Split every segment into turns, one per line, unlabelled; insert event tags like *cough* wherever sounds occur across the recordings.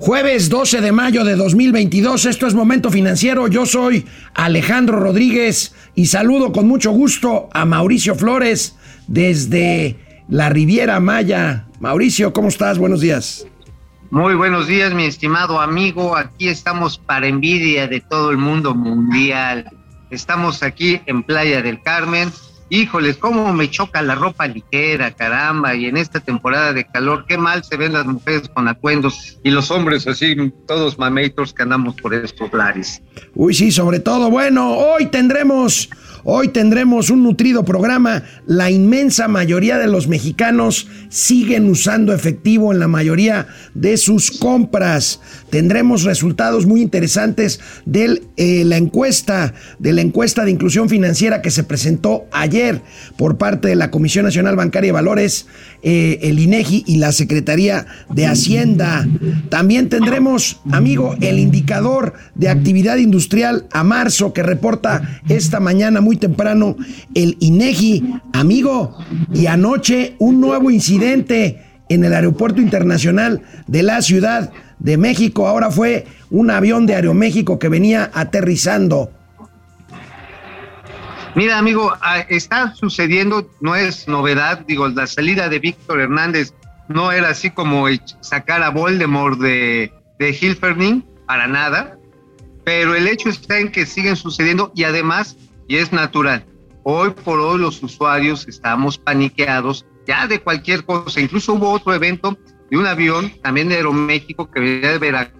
Jueves 12 de mayo de 2022, esto es Momento Financiero, yo soy Alejandro Rodríguez y saludo con mucho gusto a Mauricio Flores desde la Riviera Maya. Mauricio, ¿cómo estás? Buenos días.
Muy buenos días, mi estimado amigo. Aquí estamos para envidia de todo el mundo mundial. Estamos aquí en Playa del Carmen híjoles, cómo me choca la ropa ligera, caramba, y en esta temporada de calor, qué mal se ven las mujeres con acuendos y los hombres así, todos mameitos que andamos por estos lares.
Uy, sí, sobre todo, bueno, hoy tendremos Hoy tendremos un nutrido programa. La inmensa mayoría de los mexicanos siguen usando efectivo en la mayoría de sus compras. Tendremos resultados muy interesantes de eh, la encuesta, de la encuesta de inclusión financiera que se presentó ayer por parte de la Comisión Nacional Bancaria de Valores, eh, el INEGI y la Secretaría de Hacienda. También tendremos, amigo, el indicador de actividad industrial a marzo que reporta esta mañana muy temprano el INEGI, amigo, y anoche un nuevo incidente en el aeropuerto internacional de la Ciudad de México. Ahora fue un avión de Aeroméxico que venía aterrizando.
Mira, amigo, ah, está sucediendo, no es novedad, digo, la salida de Víctor Hernández no era así como sacar a Voldemort de, de Hilferning, para nada, pero el hecho está en que siguen sucediendo y además y es natural. Hoy por hoy los usuarios estamos paniqueados ya de cualquier cosa. Incluso hubo otro evento de un avión también de Aeroméxico que venía de Veracruz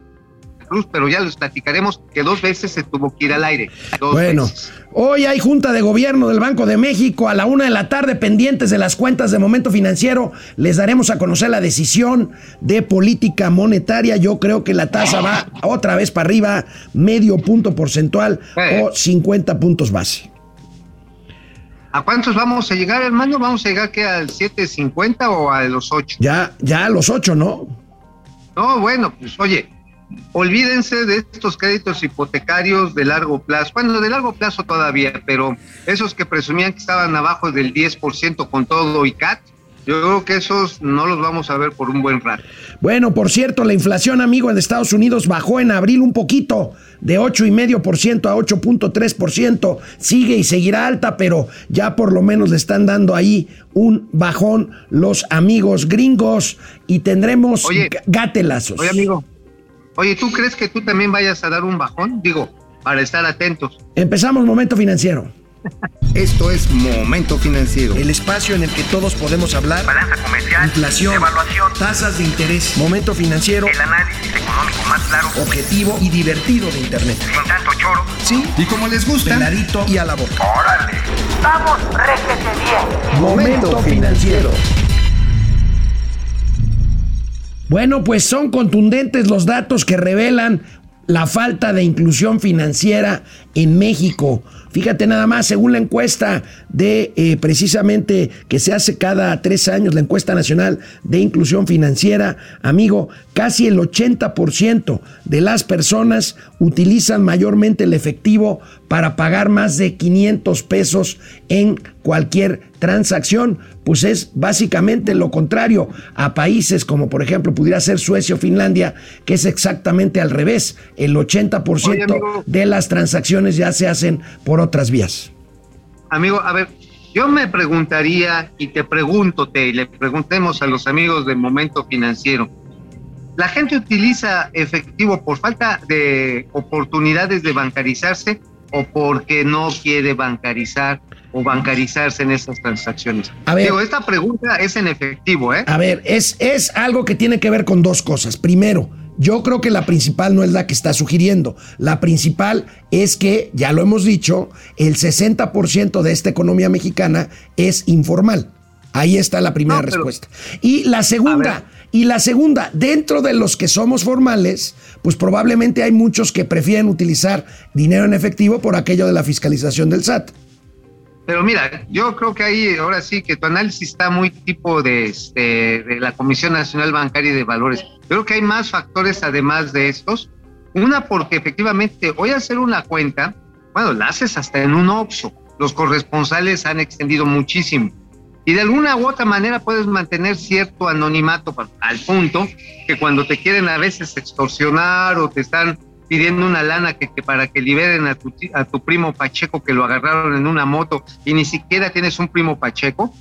Cruz, pero ya les platicaremos que dos veces se tuvo que ir al aire.
bueno, hoy hay Junta de Gobierno del Banco de México a la una de la tarde, pendientes de las cuentas de momento financiero. Les daremos a conocer la decisión de política monetaria. Yo creo que la tasa va otra vez para arriba, medio punto porcentual o 50 puntos base.
¿A cuántos vamos a llegar, hermano? ¿Vamos a llegar que al 7.50 o a los 8?
Ya, ya a los 8, ¿no?
No, bueno, pues oye, olvídense de estos créditos hipotecarios de largo plazo. Bueno, de largo plazo todavía, pero esos que presumían que estaban abajo del 10% con todo y CAT, yo creo que esos no los vamos a ver por un buen rato.
Bueno, por cierto, la inflación, amigo, en Estados Unidos bajó en abril un poquito, de 8,5% a 8.3%. Sigue y seguirá alta, pero ya por lo menos le están dando ahí un bajón los amigos gringos y tendremos gatelazos.
Oye, amigo, Oye, ¿tú crees que tú también vayas a dar un bajón? Digo, para estar atentos.
Empezamos Momento Financiero.
Esto es Momento Financiero.
El espacio en el que todos podemos hablar.
Balanza comercial.
Inflación.
Evaluación.
Tasas de interés. Momento Financiero.
El análisis económico más claro.
Objetivo y divertido de Internet.
Sin tanto choro.
Sí.
Y como les gusta.
Peladito y a la boca.
¡Órale! ¡Vamos, réjete bien!
Momento Financiero. Bueno, pues son contundentes los datos que revelan la falta de inclusión financiera en México. Fíjate nada más, según la encuesta de eh, precisamente que se hace cada tres años, la encuesta nacional de inclusión financiera, amigo, casi el 80% de las personas utilizan mayormente el efectivo para pagar más de 500 pesos en cualquier transacción, pues es básicamente lo contrario a países como por ejemplo pudiera ser Suecia o Finlandia, que es exactamente al revés. El 80% de las transacciones ya se hacen por otras vías.
Amigo, a ver, yo me preguntaría y te pregunto, te, y le preguntemos a los amigos del momento financiero. ¿La gente utiliza efectivo por falta de oportunidades de bancarizarse o porque no quiere bancarizar o bancarizarse en esas transacciones? A ver, Digo, esta pregunta es en efectivo, ¿eh?
A ver, es, es algo que tiene que ver con dos cosas. Primero, yo creo que la principal no es la que está sugiriendo. La principal es que, ya lo hemos dicho, el 60% de esta economía mexicana es informal. Ahí está la primera respuesta. Y la segunda, y la segunda, dentro de los que somos formales, pues probablemente hay muchos que prefieren utilizar dinero en efectivo por aquello de la fiscalización del SAT.
Pero mira, yo creo que ahí ahora sí que tu análisis está muy tipo de, este, la Comisión Nacional Bancaria y de Valores. Creo que hay más factores además de estos. Una porque efectivamente hoy hacer una cuenta, bueno, la haces hasta en un OXO. Los corresponsales han extendido muchísimo y de alguna u otra manera puedes mantener cierto anonimato al punto que cuando te quieren a veces extorsionar o te están pidiendo una lana que, que para que liberen a tu, a tu primo Pacheco que lo agarraron en una moto y ni siquiera tienes un primo Pacheco,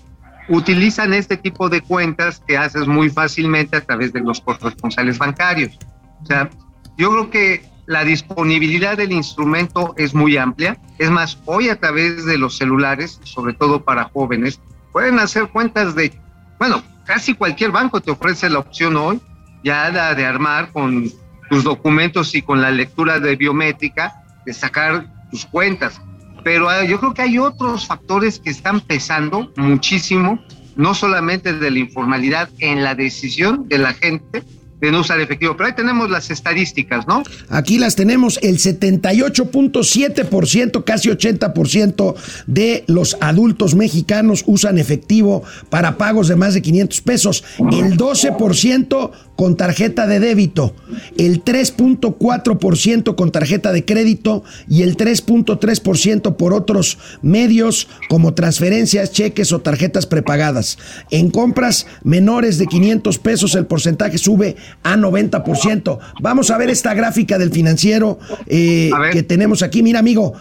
utilizan este tipo de cuentas que haces muy fácilmente a través de los corresponsales bancarios. O sea, yo creo que la disponibilidad del instrumento es muy amplia. Es más, hoy a través de los celulares, sobre todo para jóvenes, pueden hacer cuentas de, bueno, casi cualquier banco te ofrece la opción hoy, ya la de armar con tus documentos y con la lectura de biométrica, de sacar tus cuentas. Pero ah, yo creo que hay otros factores que están pesando muchísimo, no solamente de la informalidad en la decisión de la gente de no usar efectivo. Pero ahí tenemos las estadísticas, ¿no?
Aquí las tenemos, el 78.7%, casi 80% de los adultos mexicanos usan efectivo para pagos de más de 500 pesos, el 12% con tarjeta de débito, el 3.4% con tarjeta de crédito y el 3.3% por otros medios como transferencias, cheques o tarjetas prepagadas. En compras menores de 500 pesos el porcentaje sube a 90%. Vamos a ver esta gráfica del financiero eh, que tenemos aquí. Mira, amigo,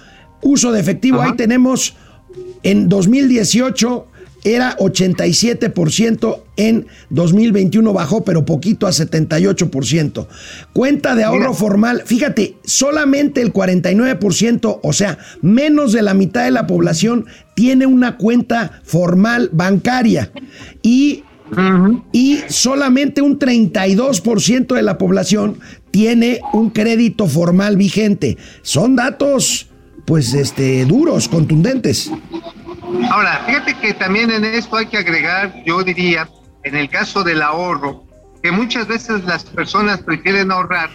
uso de efectivo,
Ajá.
ahí tenemos en 2018 era 87%, en 2021 bajó, pero poquito a 78%. Cuenta de ahorro
Mira.
formal, fíjate, solamente el 49%, o sea, menos de la mitad de la población tiene una cuenta formal bancaria. Y y solamente un 32% de la población tiene un crédito formal vigente. Son datos, pues, este, duros, contundentes.
Ahora, fíjate que también en esto hay que agregar, yo diría, en el caso del ahorro, que muchas veces las personas prefieren ahorrar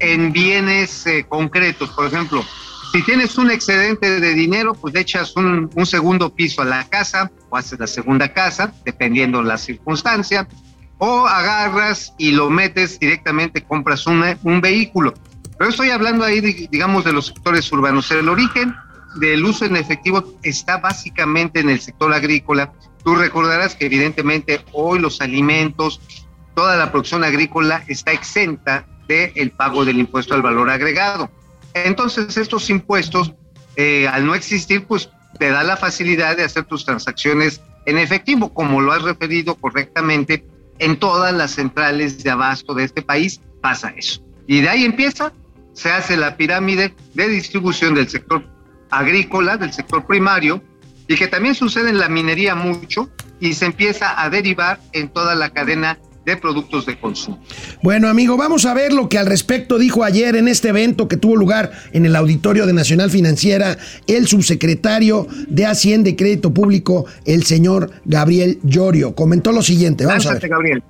en bienes eh, concretos. Por ejemplo, si tienes un excedente de dinero, pues echas un, un segundo piso a la casa o haces la segunda casa, dependiendo la circunstancia, o agarras y lo metes directamente, compras un, un vehículo. Pero estoy hablando ahí, di- digamos, de los sectores urbanos. El origen del uso en efectivo está básicamente en el sector agrícola. Tú recordarás que evidentemente hoy los alimentos, toda la producción agrícola está exenta del pago del impuesto al valor agregado. Entonces estos impuestos, eh, al no existir, pues te da la facilidad de hacer tus transacciones en efectivo, como lo has referido correctamente, en todas las centrales de abasto de este país pasa eso. Y de ahí empieza, se hace la pirámide de distribución del sector agrícola, del sector primario, y que también sucede en la minería mucho, y se empieza a derivar en toda la cadena de productos de consumo.
Bueno, amigo, vamos a ver lo que al respecto dijo ayer en este evento que tuvo lugar en el auditorio de Nacional Financiera el subsecretario de Hacienda y Crédito Público, el señor Gabriel Llorio. Comentó lo siguiente, vamos a ver.
Gabriel.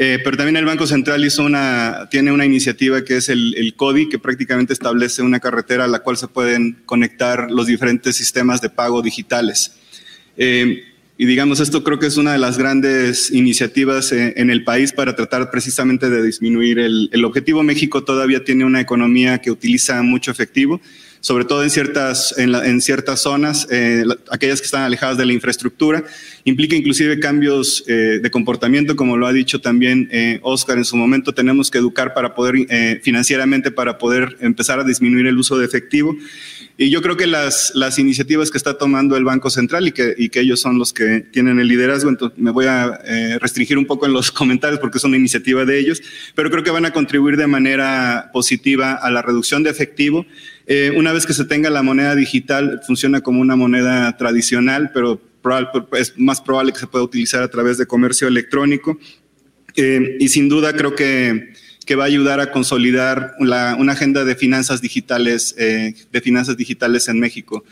Eh, pero también el Banco Central hizo una, tiene una iniciativa que es el, el CODI, que prácticamente establece una carretera a la cual se pueden conectar los diferentes sistemas de pago digitales. Eh, y digamos, esto creo que es una de las grandes iniciativas eh, en el país para tratar precisamente de disminuir el, el objetivo. México todavía tiene una economía que utiliza mucho efectivo, sobre todo en ciertas, en, la- en ciertas zonas, eh, la- aquellas que están alejadas de la infraestructura. Implica inclusive cambios eh, de comportamiento, como lo ha dicho también eh, Oscar en su momento. Tenemos que educar para poder, eh, financieramente, para poder empezar a disminuir el uso de efectivo. Y yo creo que las, las iniciativas que está tomando el Banco Central y que, y que ellos son los que tienen el liderazgo, entonces me voy a eh, restringir un poco en los *laughs* comentarios porque es una iniciativa de ellos, pero creo que van a contribuir de manera positiva a la reducción de efectivo. Eh, una vez que se tenga la moneda digital, funciona como una moneda tradicional, pero es más probable que se pueda utilizar a través de comercio electrónico. Eh, y sin duda creo que, que va a ayudar a consolidar la- una agenda de finanzas digitales, eh, de finanzas digitales en México.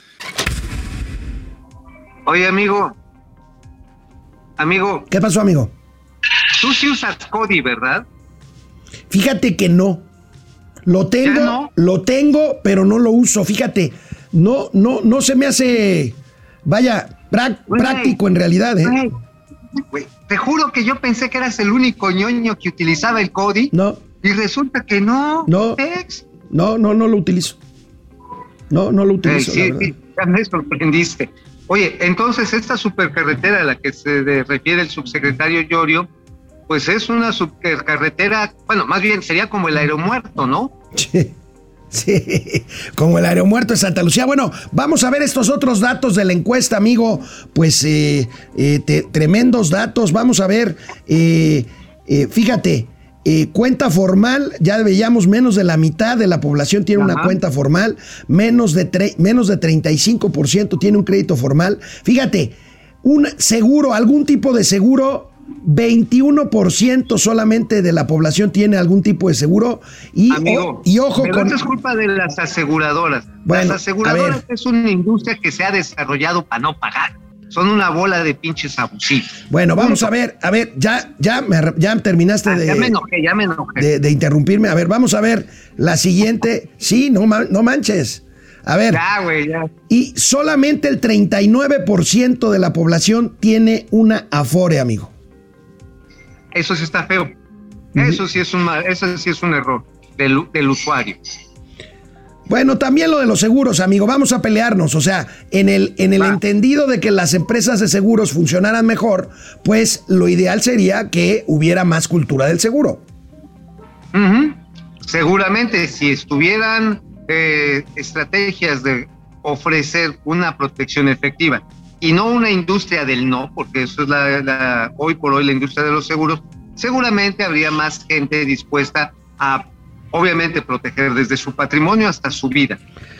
Oye, amigo. Amigo,
¿Qué pasó, amigo?
tú sí usas Cody, ¿verdad?
Fíjate que no. Lo tengo, lo tengo, pero no lo uso. Fíjate, no, no, no se me hace, vaya, práctico en realidad, ¿eh?
Te juro que yo pensé que eras el único ñoño que utilizaba el Cody
No,
y resulta que no.
No.
Ex.
no, no, no lo utilizo. No, no lo utilizo,
sí, sí, ya me sorprendiste. Oye, entonces esta supercarretera a la que se refiere el subsecretario Llorio, pues es una supercarretera, bueno, más bien sería como el aeromuerto, ¿no?
Sí, sí, como el aeromuerto de Santa Lucía. Bueno, vamos a ver estos otros datos de la encuesta, amigo. Pues eh, eh, te- tremendos datos. Vamos a ver, eh, eh, fíjate, eh, cuenta formal, ya veíamos menos de la mitad de la población tiene una cuenta formal, menos de, tre- menos de 35% tiene un crédito formal. Fíjate, un seguro, algún tipo de seguro, 21% solamente de la población tiene algún tipo de seguro. Y,
Amigo,
o- y ojo
pero
con...
es culpa de las aseguradoras.
Bueno,
las aseguradoras es una industria que se ha desarrollado para no pagar. Son una bola de pinches abusivos.
Bueno, vamos a ver, a ver, ya, ya, me ya terminaste
Ah,
de,
ya me enojé, ya me enojé.
de, de interrumpirme. A ver, vamos a ver la siguiente. Sí, no, no manches. A ver,
ya, güey, ya.
y solamente el 39% de la población tiene una Afore, amigo.
Eso sí está feo. Eso sí es un, eso sí es un error del, del usuario.
Bueno, también lo de los seguros, amigo, vamos a pelearnos. O sea, en el, en el entendido de que las empresas de seguros funcionaran mejor, pues lo ideal sería que hubiera más cultura del seguro.
Seguramente si estuvieran eh, estrategias de ofrecer una protección efectiva y no una industria del no, porque eso es la, la- hoy por hoy la industria de los seguros, seguramente habría más gente dispuesta a, obviamente, proteger desde su patrimonio hasta su vida.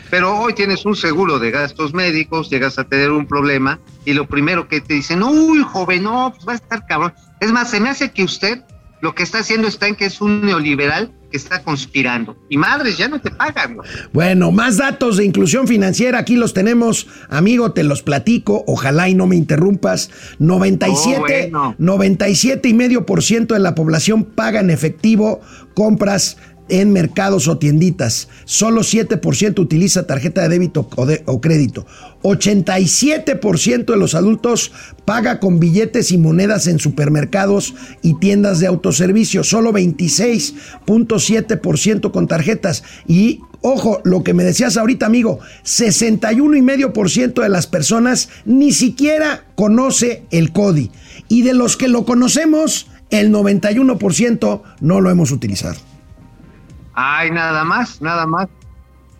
Pero hoy tienes un seguro de gastos médicos, llegas a tener un problema y lo primero que te dicen, uy, joven, no, pues va a estar cabrón. Es más, se me hace que usted lo que está haciendo está en que es un neoliberal que está conspirando. Y madres, ya no te pagan.
Bueno, más datos de inclusión financiera, aquí los tenemos, amigo, te los platico, ojalá y no me interrumpas. 97,
Oh, bueno.
97 y medio por ciento de la población paga en efectivo compras en mercados o tienditas. Solo 7% utiliza tarjeta de débito o, crédito. 87% de los adultos paga con billetes y monedas en supermercados y tiendas de autoservicio. Solo 26.7% con tarjetas. Y ojo, lo que me decías ahorita, amigo, 61,5% de las personas ni siquiera conoce el CODI. Y de los que lo conocemos, el 91% no lo hemos utilizado.
Ay, nada más, nada más.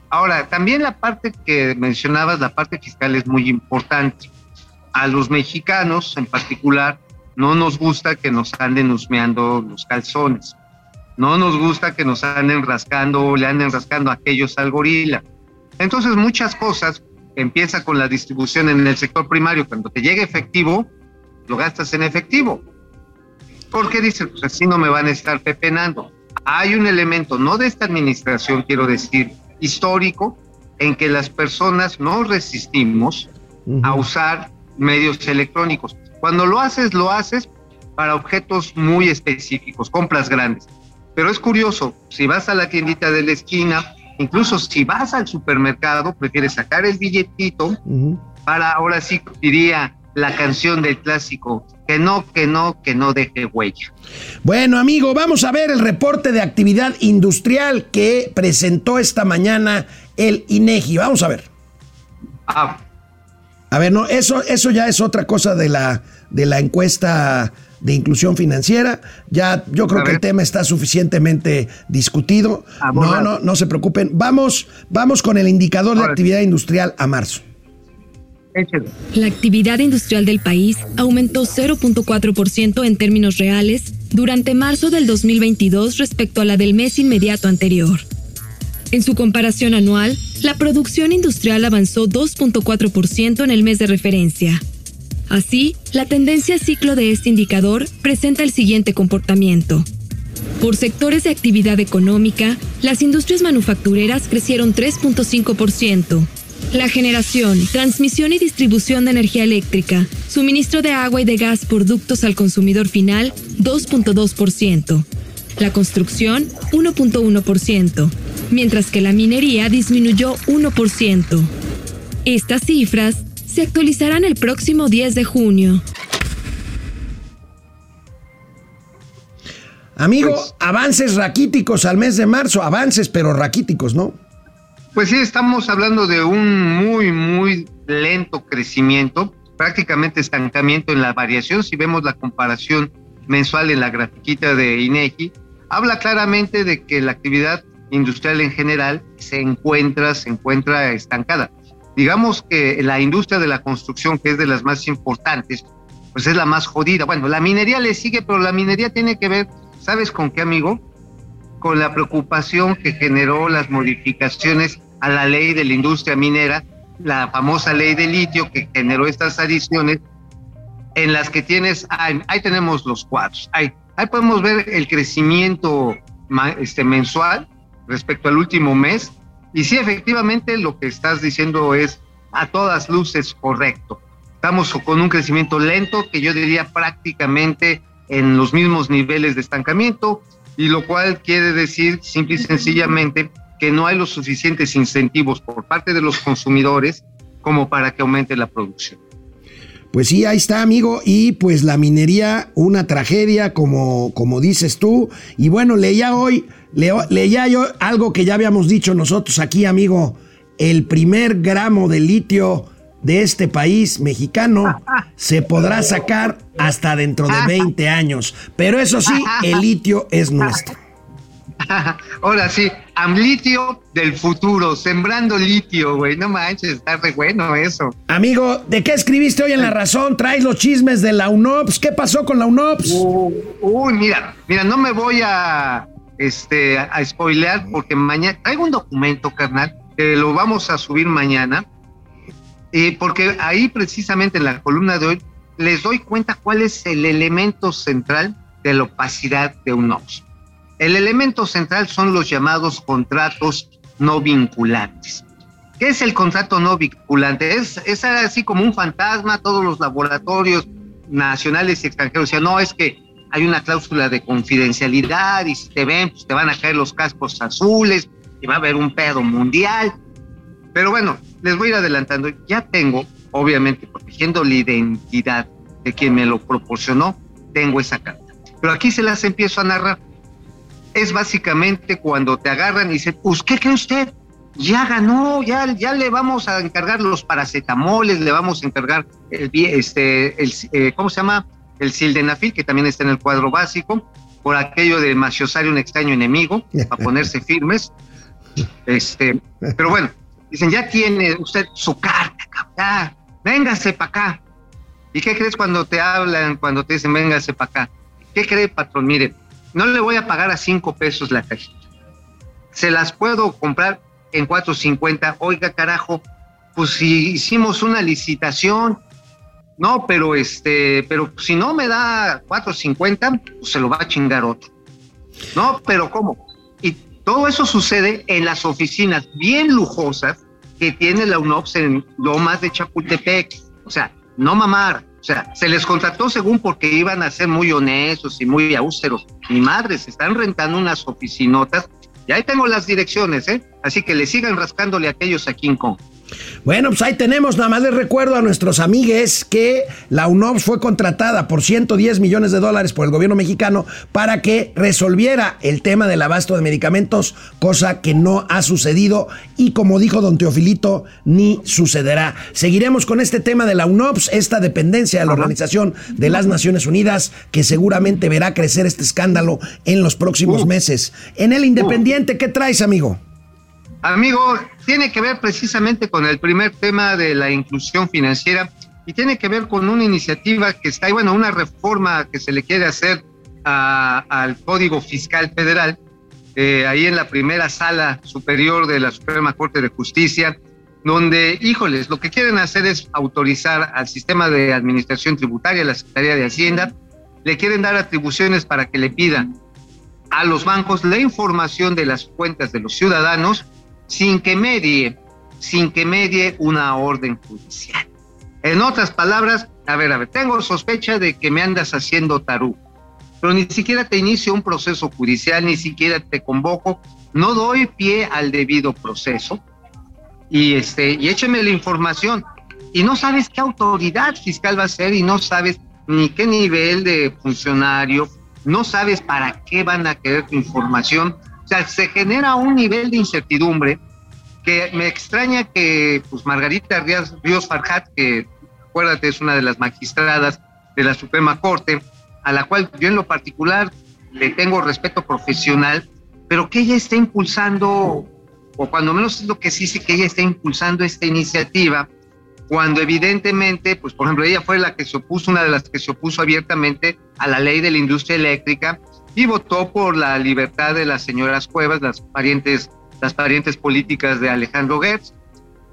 Ahora, también la parte que mencionabas, la parte fiscal es muy importante. A los mexicanos en particular no nos gusta que nos anden husmeando los calzones. No nos gusta que nos anden rascando, le anden rascando a aquellos al gorila. Entonces, muchas cosas empieza con la distribución en el sector primario. Cuando te llega efectivo, lo gastas en efectivo. Porque dicen, pues así no me van a estar pepenando. Hay un elemento, no de esta administración, quiero decir, histórico, en que las personas no resistimos a usar medios electrónicos. Cuando lo haces, lo haces para objetos muy específicos, compras grandes. Pero es curioso, si vas a la tiendita de la esquina, incluso si vas al supermercado, prefieres sacar el billetito para ahora sí diría la canción del clásico, que no, que no, que no deje huella.
Bueno, amigo, vamos a ver el reporte de actividad industrial que presentó esta mañana el INEGI. Vamos a ver.
Ah,
A ver, no, eso, eso ya es otra cosa de la, de la encuesta de inclusión financiera. Ya, yo creo que el tema está suficientemente discutido. No, no, no se preocupen. Vamos, vamos con el indicador de actividad industrial a marzo.
La actividad industrial del país aumentó 0.4% en términos reales durante marzo del 2022 respecto a la del mes inmediato anterior. En su comparación anual, la producción industrial avanzó 2.4% en el mes de referencia. Así, la tendencia ciclo de este indicador presenta el siguiente comportamiento. Por sectores de actividad económica, las industrias manufactureras crecieron 3.5%. La generación, transmisión y distribución de energía eléctrica, suministro de agua y de gas por ductos al consumidor final, 2.2%. La construcción, 1.1%, mientras que la minería disminuyó 1%. Estas cifras se actualizarán el próximo 10 de junio.
Amigo,
Pues-
avances raquíticos al mes de marzo. Avances, pero raquíticos, ¿no?
Pues sí, estamos hablando de un muy, muy lento crecimiento, prácticamente estancamiento en la variación. Si vemos la comparación mensual en la grafiquita de INEGI, habla claramente de que la actividad industrial en general se encuentra, se encuentra estancada. Digamos que la industria de la construcción, que es de las más importantes, pues es la más jodida. Bueno, la minería le sigue, pero la minería tiene que ver, ¿sabes con qué, amigo? Con la preocupación que generó las modificaciones a la ley de la industria minera, la famosa ley de litio que generó estas adiciones en las que tienes, ahí, tenemos los cuadros, ahí, ahí podemos ver el crecimiento este, mensual respecto al último mes. Y sí, efectivamente, lo que estás diciendo es a todas luces correcto. Estamos con un crecimiento lento que yo diría prácticamente en los mismos niveles de estancamiento, y lo cual quiere decir simple y sencillamente que no hay los suficientes incentivos por parte de los consumidores como para que aumente la producción.
Pues sí, ahí está, amigo. Y pues la minería, una tragedia, como, como dices tú. Y bueno, leía hoy, leía yo algo que ya habíamos dicho nosotros aquí, amigo. El primer gramo de litio de este país mexicano *laughs* se podrá sacar hasta dentro de 20 años. Pero eso sí, el litio es nuestro. *laughs*
Ahora sí, Amlitio del futuro, sembrando litio, güey. No manches, está re bueno eso.
Amigo, ¿de qué escribiste hoy en La Razón? ¿Traes los chismes de la UNOPS? ¿Qué pasó con la UNOPS?
Uh, uy, mira, mira, no me voy a, este, a spoilear porque mañana traigo un documento, carnal, que lo vamos a subir mañana. y porque ahí precisamente en la columna de hoy les doy cuenta cuál es el elemento central de la opacidad de UNOPS. El elemento central son los llamados contratos no vinculantes. ¿Qué es el contrato no vinculante? Es, así como un fantasma, todos los laboratorios nacionales y extranjeros decían, no, es que hay una cláusula de confidencialidad y si te ven, pues te van a caer los cascos azules y va a haber un pedo mundial. Pero bueno, les voy a ir adelantando. Ya tengo, obviamente, protegiendo la identidad de quien me lo proporcionó, tengo esa carta. Pero aquí se las empiezo a narrar es básicamente cuando te agarran y dicen, pues, ¿qué cree usted? Ya ganó, ya, ya le vamos a encargar los paracetamoles, le vamos a encargar el, este, el, eh, ¿cómo se llama? El sildenafil, que también está en el cuadro básico, por aquello de maciosar un extraño enemigo, para ponerse firmes. *laughs* Este, pero bueno, dicen, ya tiene usted su carta, ya, véngase para acá. ¿Y qué crees cuando te hablan, cuando te dicen, véngase para acá? ¿Qué cree, patrón? Mire, no le voy a pagar a cinco pesos la cajita. Se las puedo comprar en 4.50. Oiga, carajo, pues si hicimos una licitación, no, pero este, pero si no me da 4.50, pues se lo va a chingar otro. No, pero ¿cómo? Y todo eso sucede en las oficinas bien lujosas que tiene la UNOPS en Lomas de Chapultepec. O sea, no mamar, sea, se les contrató según porque iban a ser muy honestos y muy austeros. Mi madre, se están rentando unas oficinotas y ahí tengo las direcciones, ¿eh? Así que le sigan rascándole a aquellos a King Kong.
Bueno, pues ahí tenemos, nada más les recuerdo a nuestros amigues que la UNOPS fue contratada por 110 millones de dólares por el gobierno mexicano para que resolviera el tema del abasto de medicamentos, cosa que no ha sucedido y como dijo don Teofilito, ni sucederá. Seguiremos con este tema de la UNOPS, esta dependencia de la Organización de las Naciones Unidas, que seguramente verá crecer este escándalo en los próximos meses. En el Independiente, ¿qué traes, amigo?
Amigo, tiene que ver precisamente con el primer tema de la inclusión financiera y tiene que ver con una iniciativa que está, bueno, una reforma que se le quiere hacer al Código Fiscal Federal, eh, ahí en la primera sala superior de la Suprema Corte de Justicia, donde, híjoles, lo que quieren hacer es autorizar al sistema de administración tributaria, la Secretaría de Hacienda, le quieren dar atribuciones para que le pidan a los bancos la información de las cuentas de los ciudadanos sin que medie, sin que medie una orden judicial. En otras palabras, a ver, a ver, tengo sospecha de que me andas haciendo tarú, pero ni siquiera te inicio un proceso judicial, ni siquiera te convoco, no doy pie al debido proceso y este y écheme la información y no sabes qué autoridad fiscal va a ser y no sabes ni qué nivel de funcionario, no sabes para qué van a querer tu información o sea, se genera un nivel de incertidumbre que me extraña que pues Margarita Ríos, Ríos Farhat, que acuérdate es una de las magistradas de la Suprema Corte, a la cual yo en lo particular le tengo respeto profesional, pero que ella está impulsando, o cuando menos es lo que sí, sí que ella está impulsando esta iniciativa, cuando evidentemente, pues por ejemplo, ella fue la que se opuso, una de las que se opuso abiertamente a la ley de la industria eléctrica y votó por la libertad de las señoras Cuevas, las parientes, las parientes políticas de Alejandro Gertz,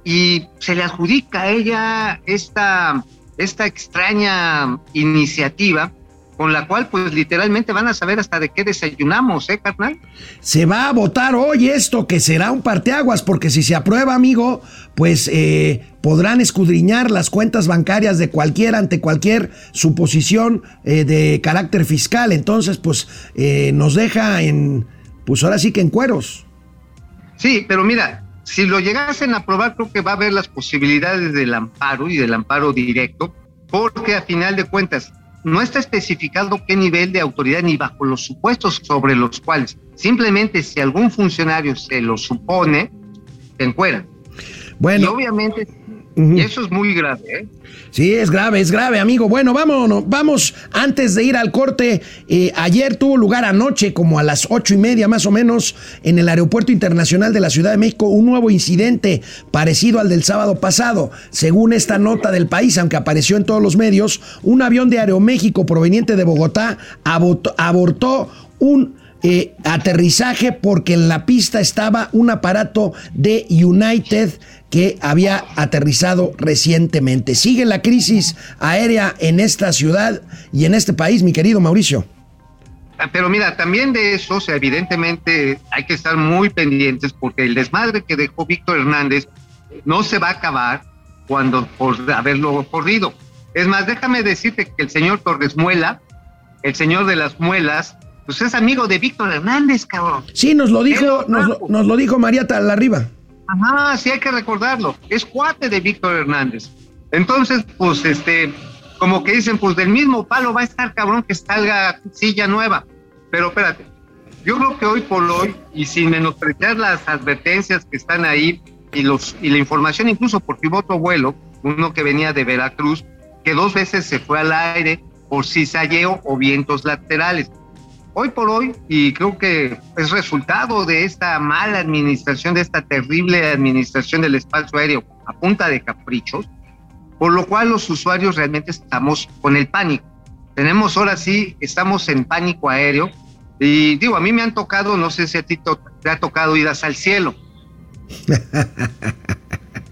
y se le adjudica a ella esta, esta extraña iniciativa con la cual pues literalmente van a saber hasta de qué desayunamos, ¿eh, carnal?
Se va a votar hoy esto, que será un parteaguas, porque si se aprueba, amigo, pues eh, podrán escudriñar las cuentas bancarias de cualquier ante cualquier suposición eh, de carácter fiscal. Entonces, pues eh, nos deja en, pues ahora sí que en cueros.
Sí, pero mira, si lo llegasen a aprobar, creo que va a haber las posibilidades del amparo y del amparo directo, porque a final de cuentas no está especificado qué nivel de autoridad ni bajo los supuestos sobre los cuales simplemente si algún funcionario se lo supone, te encuera.
Bueno.
Y obviamente, y eso es muy grave, ¿eh?
Sí, es grave, es grave, amigo. Bueno, vámonos, vamos, antes de ir al corte, eh, ayer tuvo lugar anoche, como a las ocho y media más o menos, en el Aeropuerto Internacional de la Ciudad de México, un nuevo incidente parecido al del sábado pasado. Según esta nota del país, aunque apareció en todos los medios, un avión de Aeroméxico proveniente de Bogotá abortó, abortó un eh, aterrizaje porque en la pista estaba un aparato de United que había aterrizado recientemente. Sigue la crisis aérea en esta ciudad y en este país, mi querido Mauricio.
Ah, Pero mira, también de eso, o sea, evidentemente hay que estar muy pendientes porque el desmadre que dejó Víctor Hernández no se va a acabar cuando por haberlo ocurrido. Es más, déjame decirte que el señor Torres Muela, el señor de las muelas, pues es amigo de Víctor Hernández, cabrón.
Sí, nos lo dijo, nos, lo- nos lo dijo María Talarriba.
Ajá, sí hay que recordarlo. Es cuate de Víctor Hernández. Entonces, pues, este, como que dicen, pues del mismo palo va a estar cabrón que salga silla nueva. Pero espérate, yo creo que hoy por hoy, y sin menospreciar las advertencias que están ahí y, los, y la información, incluso porque hubo otro vuelo, uno que venía de Veracruz, que dos veces se fue al aire por cizalleo o vientos laterales. Hoy por hoy, y creo que es resultado de esta mala administración, de esta terrible administración del espacio aéreo a punta de caprichos, por lo cual los usuarios realmente estamos con el pánico. Tenemos ahora sí, estamos en pánico aéreo. Y digo, a mí me han tocado, no sé si a ti te ha tocado idas al cielo. *laughs*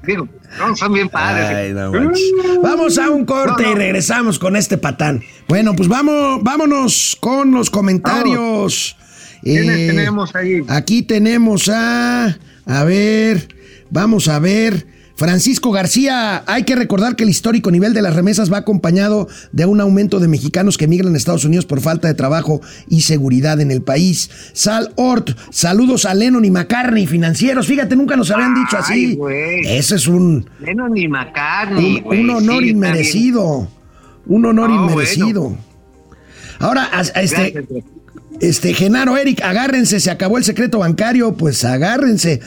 digo, no, son bien padres.
Ay, no manches. Vamos a un corte
No,
y regresamos con este patán. Bueno, pues vamos, vámonos con los comentarios.
¿Quiénes
Eh,
tenemos ahí?
Aquí tenemos a, a ver, vamos a ver. Francisco García, hay que recordar que el histórico nivel de las remesas va acompañado de un aumento de mexicanos que emigran a Estados Unidos por falta de trabajo y seguridad en el país. Sal Ort, saludos a Lennon y McCartney, financieros. Fíjate, nunca nos habían dicho así. Ese es un,
Lennon y McCartney,
un, honor
sí,
inmerecido. Un honor
No,
inmerecido. Ahora, a- a este,
Gracias,
este, Genaro, Eric, agárrense, se acabó el secreto bancario, pues agárrense.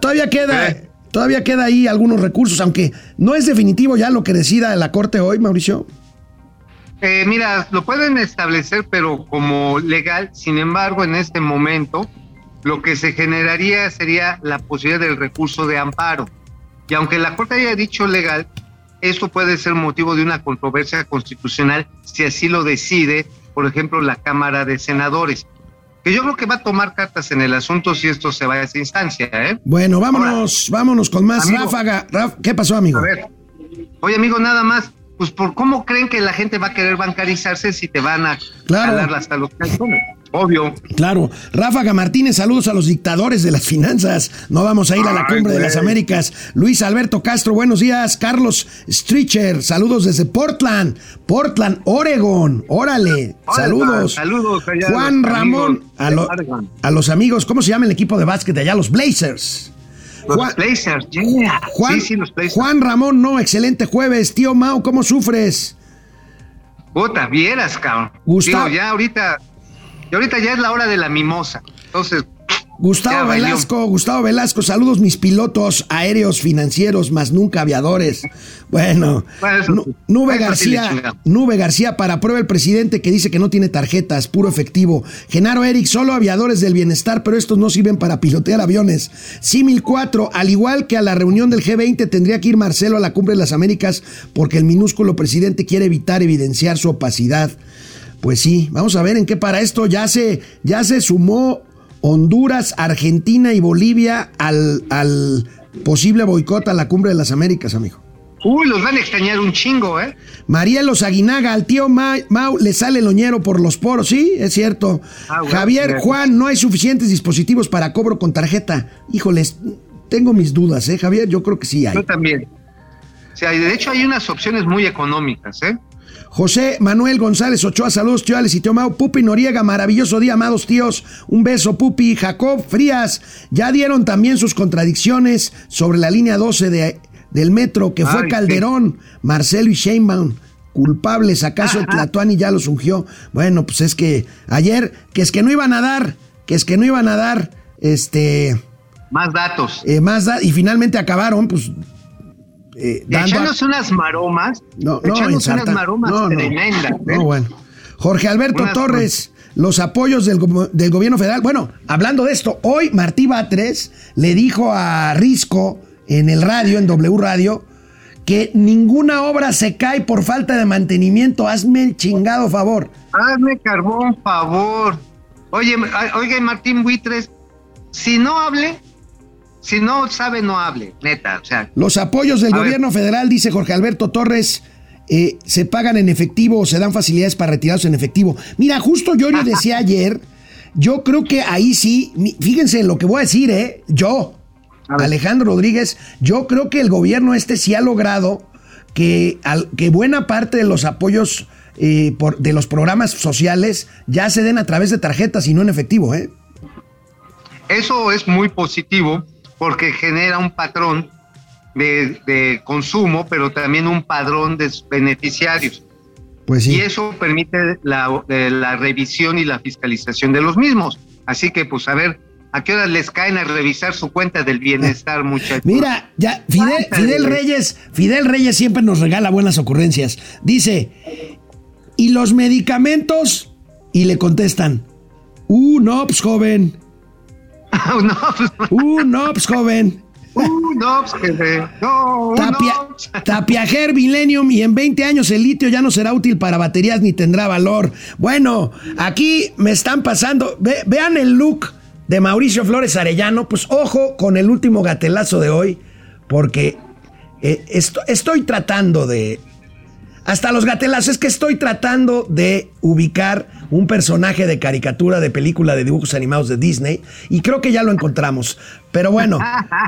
Todavía queda,
¿Eh?
Todavía queda ahí algunos recursos, aunque no es definitivo ya lo que decida la Corte hoy, Mauricio.
Eh, mira, lo pueden establecer, pero como legal, sin embargo, en este momento, lo que se generaría sería la posibilidad del recurso de amparo. Y aunque la Corte haya dicho legal, esto puede ser motivo de una controversia constitucional si así lo decide, por ejemplo, la Cámara de Senadores. Que yo creo que va a tomar cartas en el asunto si esto se va a esa instancia, ¿eh?
Bueno, vámonos, vámonos con más.
Amigo.
Ráfaga, Raf- ¿qué pasó, amigo?
A ver, oye amigo, nada más, pues por cómo creen que la gente va a querer bancarizarse si te van a
Claro.
jalar hasta los calzones. Obvio.
Claro, Ráfaga Martínez, saludos a los dictadores de las finanzas. No vamos a ir a la
Ay,
cumbre de las Américas. Luis Alberto Castro, buenos días. Carlos Stricher, saludos desde Portland, Portland, Oregon. Órale, saludos.
Saludos allá
Juan Ramón, a, lo- a los amigos, ¿cómo se llama el equipo de básquet de allá? Los Blazers.
Los
Juan-
Blazers, yeah.
Juan,
sí, sí, los Blazers.
Juan Ramón, no, excelente jueves. Tío Mau, ¿cómo sufres?
Puta, vieras, cabrón.
Gustavo.
Digo, ya ahorita, y ahorita ya es la hora de la mimosa. Entonces,
Gustavo. Velasco, Gustavo Velasco, saludos mis pilotos aéreos financieros, más nunca aviadores. Bueno,
eso.
Nube
Eso
García. Nube García para prueba el presidente que dice que no tiene tarjetas, puro efectivo. Genaro Eric, solo aviadores del bienestar, pero estos no sirven para pilotear aviones. Simil 4, al igual que a la reunión del G20 tendría que ir Marcelo a la cumbre de las Américas porque el minúsculo presidente quiere evitar evidenciar su opacidad. Pues sí, vamos a ver en qué para esto ya se, ya se sumó Honduras, Argentina y Bolivia al, al posible boicot a la cumbre de las Américas, amigo.
Uy, los van a extrañar un chingo, ¿eh?
Marielos Aguinaga, al tío Ma- Mau le sale el oñero por los poros, sí, es cierto.
Ah, bueno,
Javier. Juan, no hay suficientes dispositivos para cobro con tarjeta. Híjoles, tengo mis dudas, ¿eh, Javier? Yo creo que sí hay.
Yo también. O sea, de hecho hay unas opciones muy económicas, ¿eh?
José Manuel González Ochoa, saludos, tío Alex y tío Mau. Pupi Noriega, maravilloso día, amados tíos. Un beso, Pupi. Jacob Frías, ya dieron también sus contradicciones sobre la línea 12 de, del metro, que fue Calderón, Marcelo y Sheinbaum. Culpables, ¿acaso el Tlatuani ya los ungió? Bueno, pues es que ayer, que es que no iban a dar, que es que no iban a dar, este,
Más datos.
eh, más, da- y finalmente acabaron, pues, eh, dando
unas maromas.
no, no,
unas maromas
No, no.
tremendas. ¿eh?
No, bueno. Jorge Alberto
Unas-
Torres, los apoyos del, del gobierno federal. Bueno, hablando de esto, hoy Martí Batres le dijo a Risco en el radio, en W Radio, que ninguna obra se cae por falta de mantenimiento. Hazme el chingado favor.
Hazme carbón, favor. Oye, oiga, Martín Buitres, si no hable, si no sabe, no hable, neta. O sea,
Los apoyos del
ver.
gobierno federal, dice Jorge Alberto Torres, eh, se pagan en efectivo o se dan facilidades para retirarse en efectivo. Mira, justo yo le *laughs* decía ayer, yo creo que ahí sí, fíjense en lo que voy a decir, ¿eh? Yo. Alejandro Rodríguez, yo creo que el gobierno este sí ha logrado que, al- que buena parte de los apoyos eh, por, de los programas sociales ya se den a través de tarjetas y no en efectivo, ¿eh?
eso es muy positivo porque genera un patrón de, de consumo, pero también un padrón de beneficiarios.
Pues sí.
Y eso permite la, eh, la revisión y la fiscalización de los mismos. Así que, pues, a ver, ¿a qué horas les caen a revisar su cuenta del bienestar, muchachos?
Mira, ya. Fidel Reyes, Fidel Reyes siempre nos regala buenas ocurrencias. Dice, ¿y los medicamentos? Y le contestan, uh, no, pues joven, *laughs*
no, pues,
uh, no, pues joven.
uh, no, pues, jefe, no, uh,
Tapia,
no. pues.
Tapiajer Millennium y en 20 años el litio ya no será útil para baterías ni tendrá valor. Bueno, aquí me están pasando, ve- vean el look de Mauricio Flores Arellano, pues ojo con el último gatelazo de hoy, porque eh, esto- estoy tratando de... Hasta los gatelazos, es que estoy tratando de ubicar un personaje de caricatura de película de dibujos animados de Disney y creo que ya lo encontramos. Pero bueno,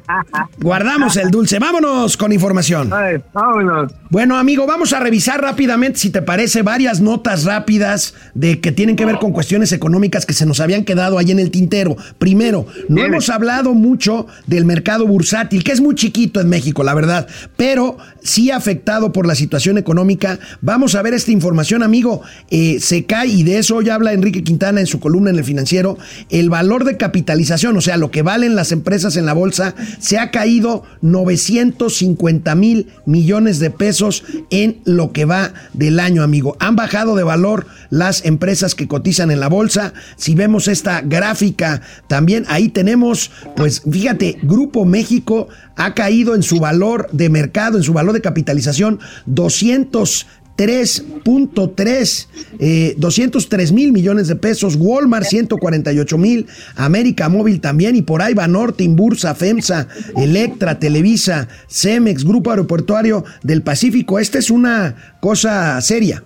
*laughs* guardamos el dulce. Vámonos con información.
Ay, vámonos.
Bueno, amigo, vamos a revisar rápidamente, si te parece, varias notas rápidas de que tienen que ver con cuestiones económicas que se nos habían quedado ahí en el tintero. Primero, no
Bien.
hemos hablado mucho del mercado bursátil, que es muy chiquito en México, la verdad, pero sí afectado por la situación económica. Vamos a ver esta información, amigo. Eh, se cae, y de eso ya habla Enrique Quintana en su columna en el financiero, el valor de capitalización, o sea, lo que valen las empresas en la bolsa, se ha caído 950 mil millones de pesos en lo que va del año, amigo. Han bajado de valor las empresas que cotizan en la bolsa. Si vemos esta gráfica, también ahí tenemos, pues fíjate, Grupo México ha caído en su valor de mercado, en su valor de capitalización, 200 3.3, eh, 203 mil millones de pesos, Walmart 148 mil, América Móvil también, y por ahí va Norte, Inbursa, FEMSA, Electra, Televisa, Cemex, Grupo Aeroportuario del Pacífico. Esta es una cosa seria.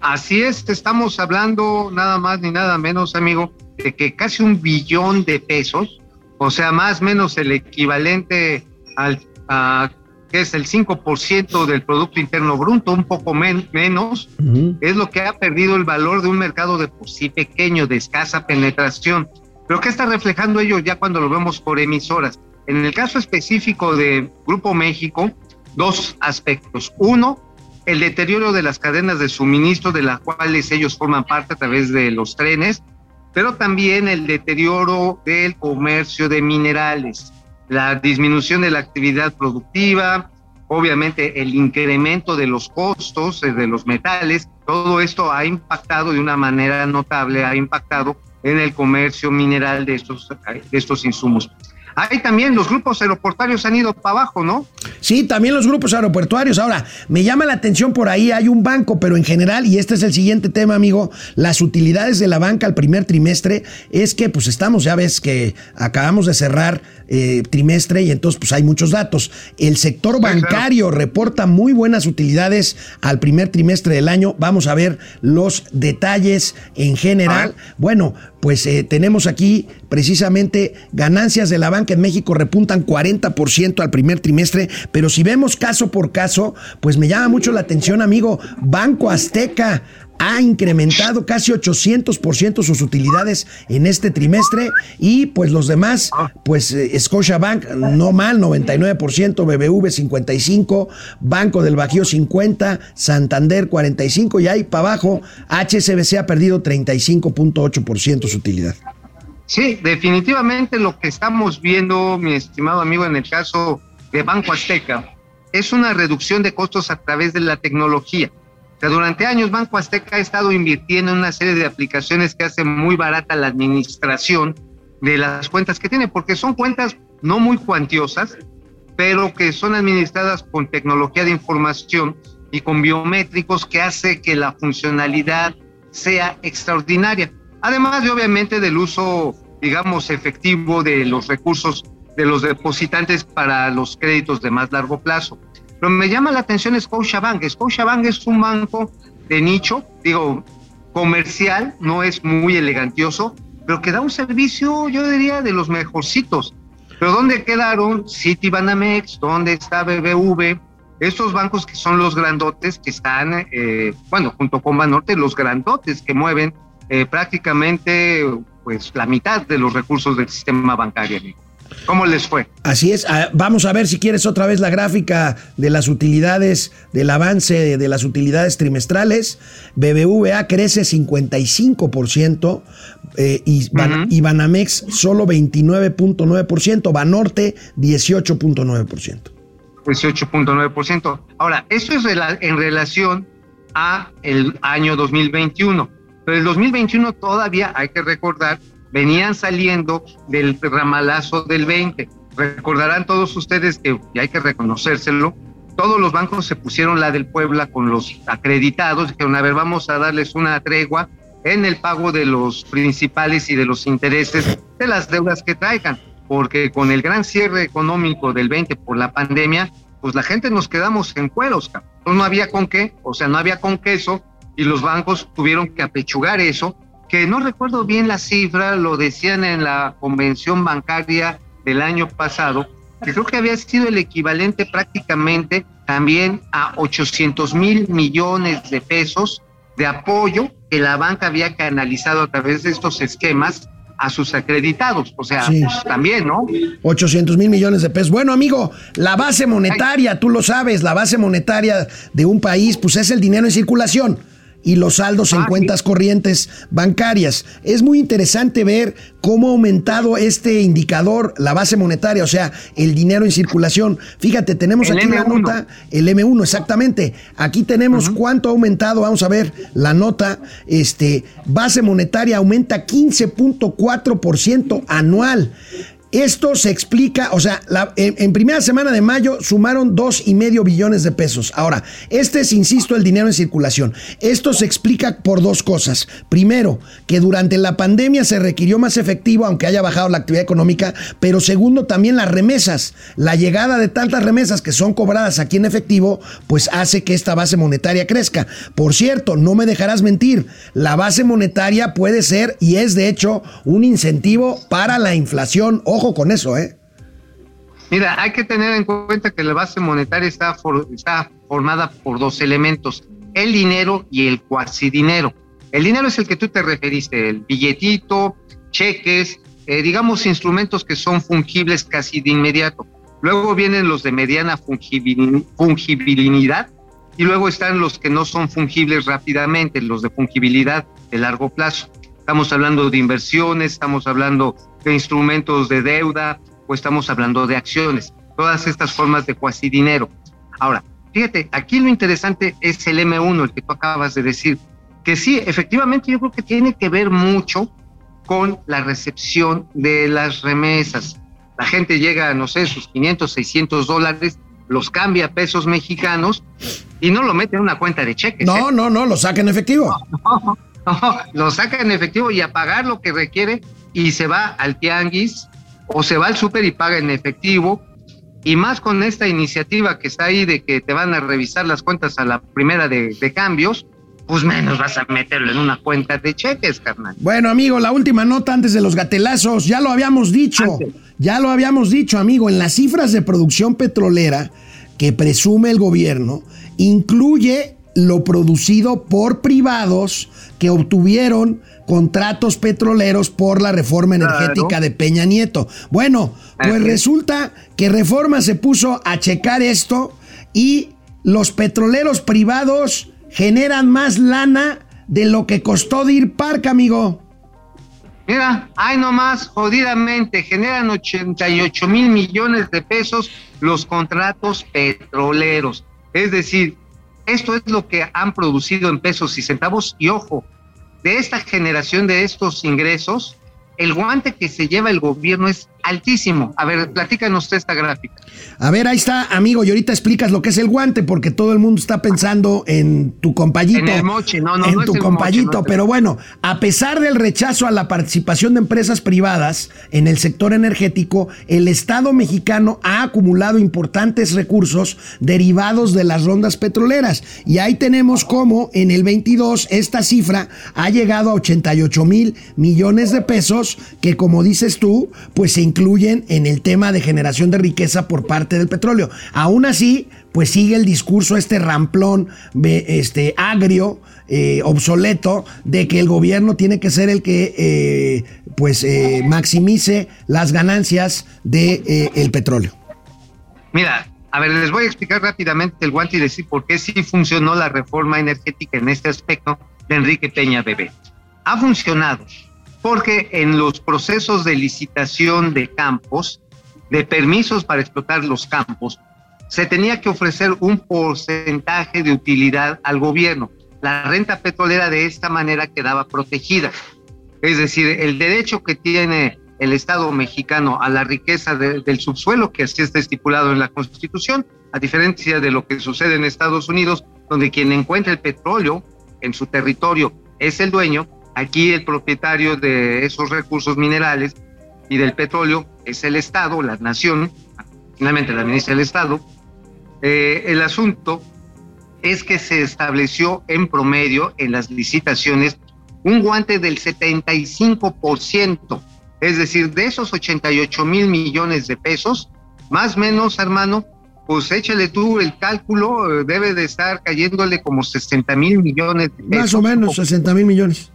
Así es, estamos hablando nada más ni nada menos, amigo, de que casi un billón de pesos, o sea, más o menos el equivalente al a, que es el 5% del Producto Interno Bruto, un poco men- menos, es lo que ha perdido el valor de un mercado de por sí pequeño, de escasa penetración. Pero ¿qué está reflejando ello ya cuando lo vemos por emisoras? En el caso específico de Grupo México, dos aspectos. Uno, el deterioro de las cadenas de suministro de las cuales ellos forman parte a través de los trenes. pero también el deterioro del comercio de minerales, la disminución de la actividad productiva, obviamente el incremento de los costos eh, de los metales, todo esto ha impactado de una manera notable, ha impactado en el comercio mineral de estos, de estos insumos. Ahí también los grupos aeroportuarios han ido para abajo, ¿no?
Sí, también los grupos aeroportuarios. Ahora, me llama la atención por ahí, hay un banco, pero en general, y este es el siguiente tema, amigo, las utilidades de la banca al primer trimestre es que pues estamos, ya ves que acabamos de cerrar eh, trimestre y entonces pues hay muchos datos. El sector bancario reporta muy buenas utilidades al primer trimestre del año. Vamos a ver los detalles en general. Bueno, pues eh, tenemos aquí precisamente ganancias de la banca en México repuntan 40% al primer trimestre, pero si vemos caso por caso, pues me llama mucho la atención, amigo, Banco Azteca ha incrementado casi 800% sus utilidades en este trimestre y pues los demás, pues eh, Scotiabank no mal, 99%, BBV 55, Banco del Bajío 50, Santander 45 y ahí para abajo HSBC ha perdido 35.8% su utilidad.
Sí, definitivamente lo que estamos viendo, mi estimado amigo, en el caso de Banco Azteca, es una reducción de costos a través de la tecnología durante años Banco Azteca ha estado invirtiendo en una serie de aplicaciones que hacen muy barata la administración de las cuentas que tiene, porque son cuentas no muy cuantiosas, pero que son administradas con tecnología de información y con biométricos que hace que la funcionalidad sea extraordinaria. Además de obviamente del uso, digamos, efectivo de los recursos de los depositantes para los créditos de más largo plazo. Pero me llama la atención Scotiabank. Scotiabank es un banco de nicho, digo, comercial, no es muy elegantioso, pero que da un servicio, yo diría, de los mejorcitos. Pero ¿dónde quedaron Citibanamex? ¿Dónde está BBV? Estos bancos que son los grandotes, que están, eh, bueno, junto con Banorte, los grandotes que mueven eh, prácticamente pues la mitad de los recursos del sistema bancario. ¿Cómo les fue?
Así es. Ah, vamos a ver si quieres otra vez la gráfica de las utilidades, del avance de las utilidades trimestrales. BBVA crece 55%. Eh, y, Banamex solo 29.9%, Banorte 18.9%.
18.9%. Ahora, esto es en relación a el año 2021, pero el 2021 todavía hay que recordar venían saliendo del ramalazo del 20. Recordarán todos ustedes que, y hay que reconocérselo, todos los bancos se pusieron la del Puebla con los acreditados, dijeron, a ver, vamos a darles una tregua en el pago de los principales y de los intereses de las deudas que traigan, porque con el gran cierre económico del 20 por la pandemia, pues la gente nos quedamos en cueros, no había con qué, o sea, no había con queso, y los bancos tuvieron que apechugar eso que no recuerdo bien la cifra, lo decían en la convención bancaria del año pasado, que creo que había sido el equivalente prácticamente también a 800 mil millones de pesos de apoyo que la banca había canalizado a través de estos esquemas a sus acreditados. O sea, pues, también, ¿no?
800 mil millones de pesos. Bueno, amigo, la base monetaria, tú lo sabes, la base monetaria de un país, pues es el dinero en circulación y los saldos en ah, cuentas corrientes bancarias. Es muy interesante ver cómo ha aumentado este indicador, la base monetaria, o sea, el dinero en circulación. Fíjate, tenemos aquí la nota, el M1, exactamente. Aquí tenemos cuánto ha aumentado, vamos a ver la nota, este, base monetaria aumenta 15.4% anual. Esto se explica, o sea, en, primera semana de mayo sumaron dos y medio billones de pesos. Ahora, este es, insisto, el dinero en circulación. Esto se explica por dos cosas. Primero, que durante la pandemia se requirió más efectivo, aunque haya bajado la actividad económica. Pero segundo, también las remesas. La llegada de tantas remesas que son cobradas aquí en efectivo, pues hace que esta base monetaria crezca. Por cierto, no me dejarás mentir, la base monetaria puede ser y es de hecho un incentivo para la inflación. Ojo con eso, ¿eh?
Mira, hay que tener en cuenta que la base monetaria está, formada por dos elementos, el dinero y el cuasi dinero. El dinero es el que tú te referiste, el billetito, cheques, eh, digamos instrumentos que son fungibles casi de inmediato. Luego vienen los de mediana fungibilidad y luego están los que no son fungibles rápidamente, los de fungibilidad de largo plazo. Estamos hablando de inversiones, estamos hablando de instrumentos de deuda o estamos hablando de acciones. Todas estas formas de cuasi dinero. Ahora, fíjate, aquí lo interesante es el M1, el que tú acabas de decir, que sí, efectivamente yo creo que tiene que ver mucho con la recepción de las remesas. La gente llega, no sé, sus 500, 600 dólares, los cambia a pesos mexicanos y no lo mete en una cuenta de cheques.
No,
¿eh?
no, no, lo saca en efectivo. *laughs*
No, no, *laughs* lo saca en efectivo y a pagar lo que requiere y se va al tianguis o se va al súper y paga en efectivo. Y más con esta iniciativa que está ahí de que te van a revisar las cuentas a la primera de, de cambios, pues menos vas a meterlo en una cuenta de cheques, carnal.
Bueno, amigo, la última nota antes de los gatelazos, ya lo habíamos dicho,
Antes.
ya lo habíamos dicho, amigo, en las cifras de producción petrolera que presume el gobierno, incluye lo producido por privados que obtuvieron contratos petroleros por la reforma
Claro.
energética de Peña Nieto. Bueno, pues resulta que Reforma se puso a checar esto y los petroleros privados generan más lana de lo que costó Deer Park, amigo.
Mira, hay nomás, jodidamente, generan 88 mil millones de pesos los contratos petroleros. Es decir, esto es lo que han producido en pesos y centavos. Y ojo, de esta generación de estos ingresos, el guante que se lleva el gobierno es altísimo. A ver, platícanos usted esta gráfica.
A ver, ahí está, amigo, y ahorita explicas lo que es el guante, porque todo el mundo está pensando en tu compayito.
En el moche, no, no,
En
no
tu
moche, no el-
pero bueno, a pesar del rechazo a la participación de empresas privadas en el sector energético, el Estado mexicano ha acumulado importantes recursos derivados de las rondas petroleras. Y ahí tenemos cómo en el 22 esta cifra ha llegado a 88 mil millones de pesos, que como dices tú, pues se incluyen en el tema de generación de riqueza por parte del petróleo. Aún así, pues sigue el discurso este ramplón, este agrio, eh, obsoleto, de que el gobierno tiene que ser el que eh, pues eh, maximice las ganancias de eh, el petróleo.
Mira, a ver, les voy a explicar rápidamente el guante y decir por qué sí funcionó la reforma energética en este aspecto de Enrique Peña Bebé. Ha funcionado porque en los procesos de licitación de campos, de permisos para explotar los campos, se tenía que ofrecer un porcentaje de utilidad al gobierno. La renta petrolera de esta manera quedaba protegida. Es decir, el derecho que tiene el Estado mexicano a la riqueza de- del subsuelo, que así está estipulado en la Constitución, a diferencia de lo que sucede en Estados Unidos, donde quien encuentra el petróleo en su territorio es el dueño, aquí el propietario de esos recursos minerales y del petróleo es el Estado, la nación, finalmente la administra el Estado. Eh, el asunto es que se estableció en promedio en las licitaciones un guante del 75%, es decir, de esos 88 mil millones de pesos, más o menos, hermano, pues échale tú el cálculo, eh, debe de estar cayéndole como 60 mil millones de pesos.
Más o menos 60 mil millones.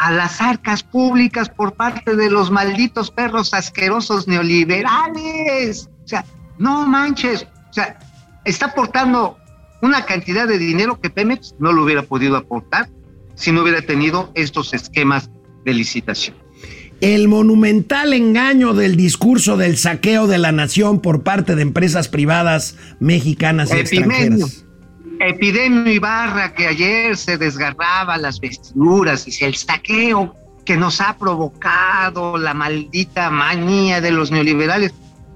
A las arcas públicas por parte de los malditos perros asquerosos neoliberales. O sea, no manches. O sea, está aportando una cantidad de dinero que Pemex no lo hubiera podido aportar si no hubiera tenido estos esquemas de licitación.
El monumental engaño del discurso del saqueo de la nación por parte de empresas privadas mexicanas y extranjeras.
Epidemio Ibarra, que ayer se desgarraba las vestiduras, y el saqueo que nos ha provocado la maldita manía de los neoliberales.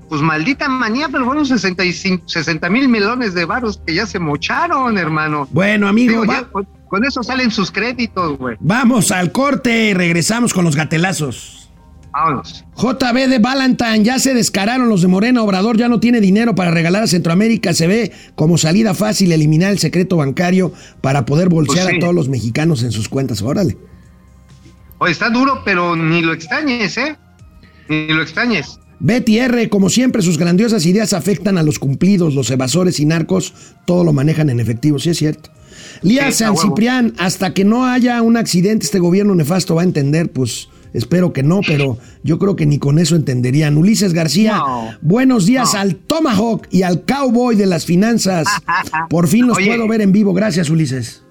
Pues maldita manía, pero fueron 65, 60 mil melones de varos que ya se mocharon, hermano.
Bueno, amigo,
Digo, ya, con, con eso salen sus créditos, güey.
vamos al corte regresamos con los gatelazos. JB de Valentine, ya se descararon los de Morena, Obrador ya no tiene dinero para regalar a Centroamérica, se ve como salida fácil eliminar el secreto bancario para poder bolsear
Pues sí.
a todos los mexicanos en sus cuentas. Órale.
Oye, está duro, pero ni lo extrañes, ¿eh? Ni lo extrañes.
Betty R, como siempre, sus grandiosas ideas afectan a los cumplidos, los evasores y narcos, todo lo manejan en efectivo, sí es cierto. Lía
Sí,
San. Ciprián, hasta que no haya un accidente, este gobierno nefasto va a entender, pues espero que no, pero yo creo que ni con eso entenderían. Ulises García,
No.
buenos días
No.
al Tomahawk y al Cowboy de las finanzas. Por fin los *laughs*
Oye.
puedo ver en vivo, gracias Ulises.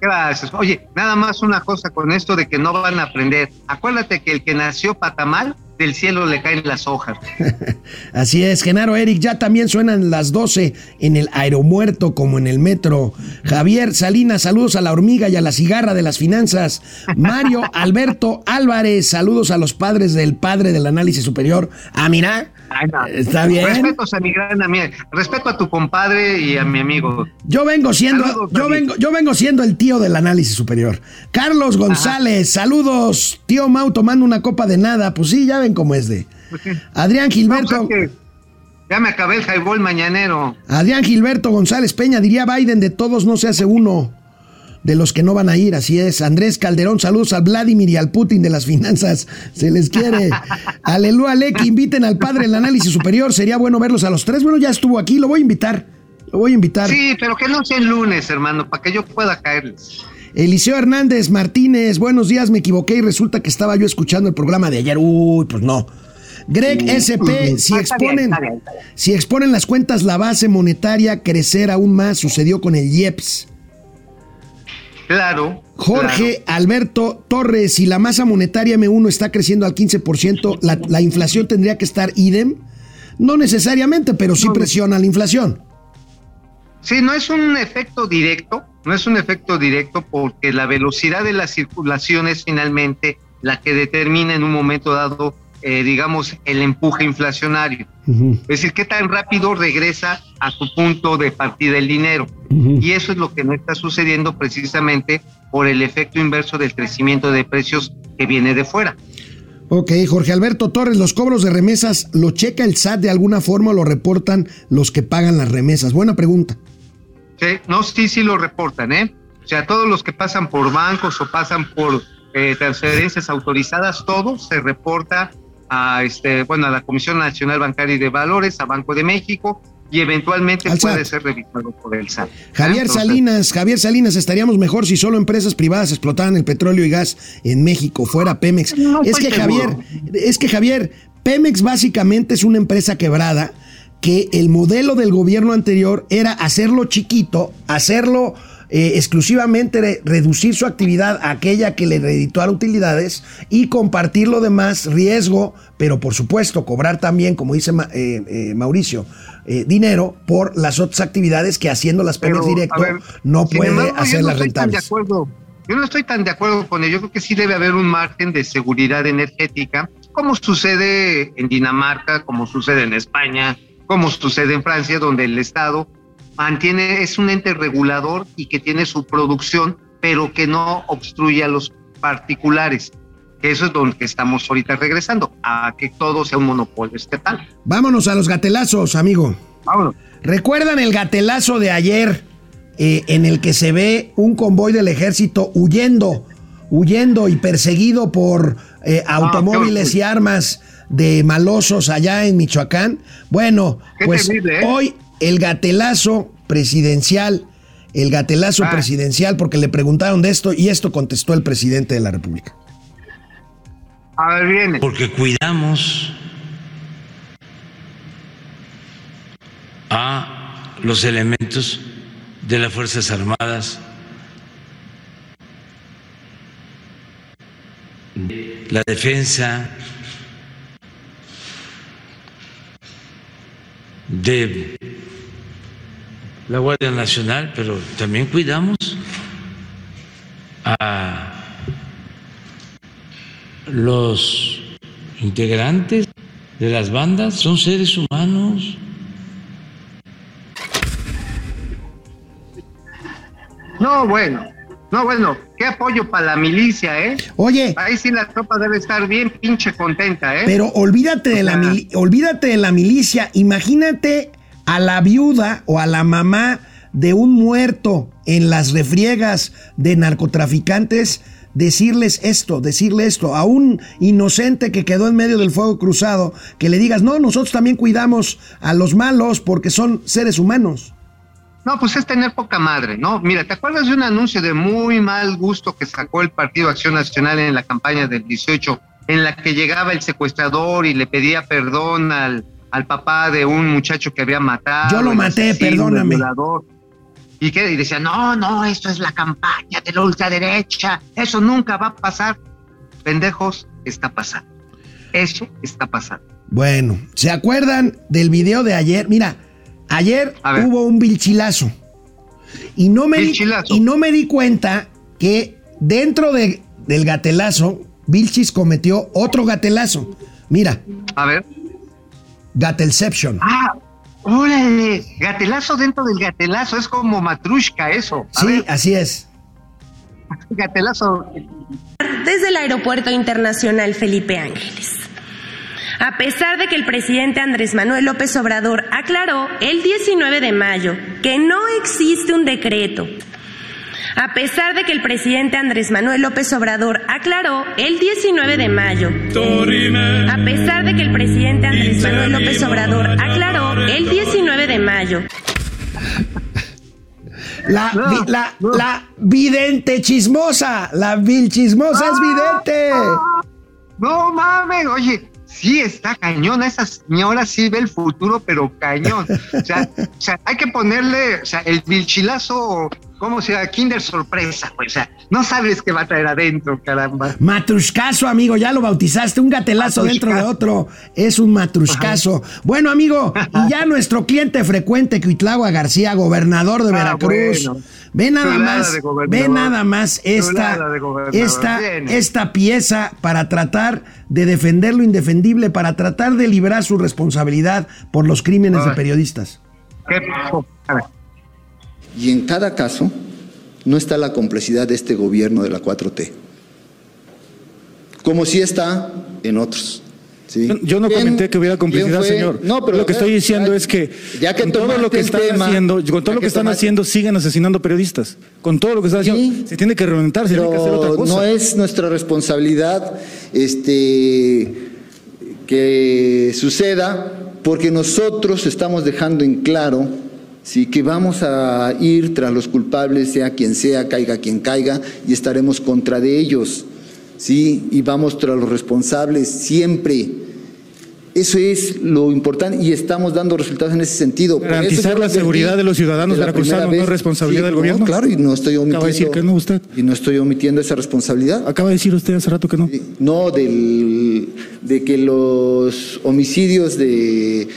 Gracias. Oye, nada más una cosa con esto de que no van a aprender. Acuérdate que el que nació patamal, del cielo le caen las hojas. *laughs*
Así es, Genaro Eric, ya también suenan las 12 en el aeromuerto como en el metro. Javier Salinas, saludos a la hormiga y a la cigarra de las finanzas. Mario Alberto Álvarez, saludos a los padres del padre del análisis superior. Ah, mira. Está bien.
Respeto a mi gran amigo, respeto a tu compadre y a mi amigo.
Yo vengo siendo,
Saludos,
yo vengo, yo vengo siendo el tío del análisis superior. Carlos González, saludos. Tío Mau tomando una copa de nada. Pues sí, ya ven cómo es de.
Pues.
Adrián
No,
Gilberto.
pues es que ya me acabé el highball mañanero.
Adrián Gilberto González Peña, diría Biden, de todos no se hace uno de los que no van a ir, así es. Andrés Calderón, saludos al Vladimir y al Putin de las finanzas, se les quiere. *laughs* Aleluya, Alec, inviten al padre del análisis superior, sería bueno verlos a los tres. Bueno, ya estuvo aquí, lo voy a invitar, lo voy a invitar.
Sí, pero que no sea el lunes, hermano, para que yo pueda caerles.
Eliseo Hernández Martínez, buenos días, me equivoqué y resulta que estaba yo escuchando el programa de ayer. Uy, pues no. Greg SP, si
Ah, bien,
exponen, si exponen las cuentas la base monetaria crecer aún más, sucedió con el IEPS.
Claro.
Jorge Alberto Torres, si la masa monetaria M1 está creciendo al 15%, ¿la, la inflación tendría que estar idem? No necesariamente, pero sí presiona la inflación.
Sí, no es un efecto directo, no es un efecto directo porque la velocidad de la circulación es finalmente la que determina en un momento dado, eh, digamos, el empuje inflacionario. Es decir, qué tan rápido regresa a su punto de partida el dinero. Y eso es lo que no está sucediendo precisamente por el efecto inverso del crecimiento de precios que viene de fuera.
Ok, Jorge Alberto Torres, los cobros de remesas, ¿lo checa el SAT de alguna forma o lo reportan los que pagan las remesas? Buena pregunta.
Sí, no, sí, sí lo reportan, ¿eh? O sea, todos los que pasan por bancos o pasan por eh, transferencias autorizadas, todo se reporta a este, bueno, a la Comisión Nacional Bancaria y de Valores, a Banco de México y eventualmente
Al
puede
SAT.
ser revisado por el SAT.
Javier
Entonces,
Salinas, Javier Salinas, estaríamos mejor si solo empresas privadas explotaran el petróleo y gas en México, fuera Pemex.
No
es que
seguro.
Javier, es que Javier, Pemex básicamente es una empresa quebrada que el modelo del gobierno anterior era hacerlo chiquito, hacerlo eh, exclusivamente re- reducir su actividad a aquella que le redituara utilidades y compartir lo demás riesgo, pero por supuesto cobrar también, como dice Ma- eh, eh, Mauricio, eh, dinero por las otras actividades que haciendo las
Pero,
directo
ver,
no puede
embargo,
hacerlas
no tan de
rentables.
acuerdo. Yo no estoy tan de acuerdo con ello. Yo creo que sí debe haber un margen de seguridad energética, como sucede en Dinamarca, como sucede en España, como sucede en Francia, donde el Estado mantiene, es un ente regulador y que tiene su producción, pero que no obstruye a los particulares. Eso es donde estamos ahorita regresando, a que todo sea un monopolio estatal.
Vámonos a los gatelazos, amigo.
Vámonos.
¿Recuerdan el gatelazo de ayer eh, en el que se ve un convoy del ejército huyendo, huyendo y perseguido por eh, automóviles y armas de malosos allá en Michoacán? Bueno, pues
terrible, ¿eh?
hoy el gatelazo presidencial, el gatelazo
Ah.
presidencial, porque le preguntaron de esto y esto contestó el presidente de la República.
A ver, viene.
porque cuidamos a los elementos de las Fuerzas Armadas, la defensa de la Guardia Nacional, pero también cuidamos a los integrantes de las bandas son seres humanos.
No, bueno, no, bueno, qué apoyo para la milicia, ¿eh?
Oye,
Ahí sí la tropa debe estar bien pinche contenta, ¿eh?
Pero olvídate de, la mili- olvídate de la milicia. Imagínate a la viuda o a la mamá de un muerto en las refriegas de narcotraficantes decirles esto, decirle esto a un inocente que quedó en medio del fuego cruzado, que le digas, no, nosotros también cuidamos a los malos porque son seres humanos.
No, pues es tener poca madre, ¿no? Mira, ¿te acuerdas de un anuncio de muy mal gusto que sacó el Partido Acción Nacional en la campaña del 18, en la que llegaba el secuestrador y le pedía perdón al, al papá de un muchacho que había matado?
Yo lo maté,
asesino,
perdóname.
y que y decía, no, no, esto es la campaña de la ultraderecha, eso nunca va a pasar. Pendejos, está pasando. Eso está pasando.
Bueno, ¿se acuerdan del video de ayer? Mira, ayer hubo un vilchilazo. Y no me, di, y no me di cuenta que dentro de- del gatelazo, Vilchis cometió otro gatelazo. Mira,
A ver.
Gatelception.
Ah, órale, gatelazo dentro del gatelazo, es como matrushka eso. A
Sí,
ver,
así es.
gatelazo.
desde el Aeropuerto Internacional Felipe Ángeles. A pesar de que el presidente Andrés Manuel López Obrador aclaró el 19 de mayo que no existe un decreto. A pesar de que el presidente Andrés Manuel López Obrador aclaró el 19 de mayo. A pesar de que el presidente Andrés Manuel López Obrador aclaró el 19 de mayo.
La,
No,
vi- la,
no.
la vidente chismosa. La vilchismosa es vidente.
No mames, oye, sí está cañón, esa señora sí ve el futuro, pero cañón. O sea, o sea hay que ponerle, o sea, el vilchilazo, ¿cómo se llama? Kinder sorpresa, pues, o sea, no sabes qué va a traer adentro, caramba.
Matruscaso, amigo, ya lo bautizaste, un gatelazo dentro de otro, es un matruscaso. Bueno, amigo, y ya nuestro cliente frecuente, Cuitlagua García, gobernador de
Ah,
Veracruz,
bueno.
ve nada
Chulada
más, ve nada más esta, esta,
Bien.
esta pieza para tratar de defender lo indefendible, para tratar de liberar su responsabilidad por los crímenes de periodistas.
Y en cada caso no está la complicidad de este gobierno de la 4T. Como sí está en otros. ¿Sí?
Yo- no
¿Quién-
comenté que hubiera complicidad, señor.
No, pero
lo que estoy diciendo
ya-
es que,
ya que
con todo lo que están
tema,
haciendo, con todo lo
que
están haciendo, siguen asesinando periodistas. Con todo lo que están haciendo,
Sí.
se tiene que reventar, se tiene que hacer otra cosa.
no es nuestra responsabilidad este, que suceda porque nosotros estamos dejando en claro sí, que vamos a ir tras los culpables, sea quien sea, caiga quien caiga, y estaremos contra de ellos. ¿Sí? Y vamos tras los responsables siempre. Eso es lo importante y estamos dando resultados en ese sentido.
Garantizar la seguridad de los ciudadanos
de la
veracruzanos no es responsabilidad del
no,
gobierno.
claro, y no estoy omitiendo.
Acaba de decir que no usted.
Y no estoy omitiendo esa responsabilidad.
Acaba de decir usted hace rato que no.
No, del, de que los homicidios de...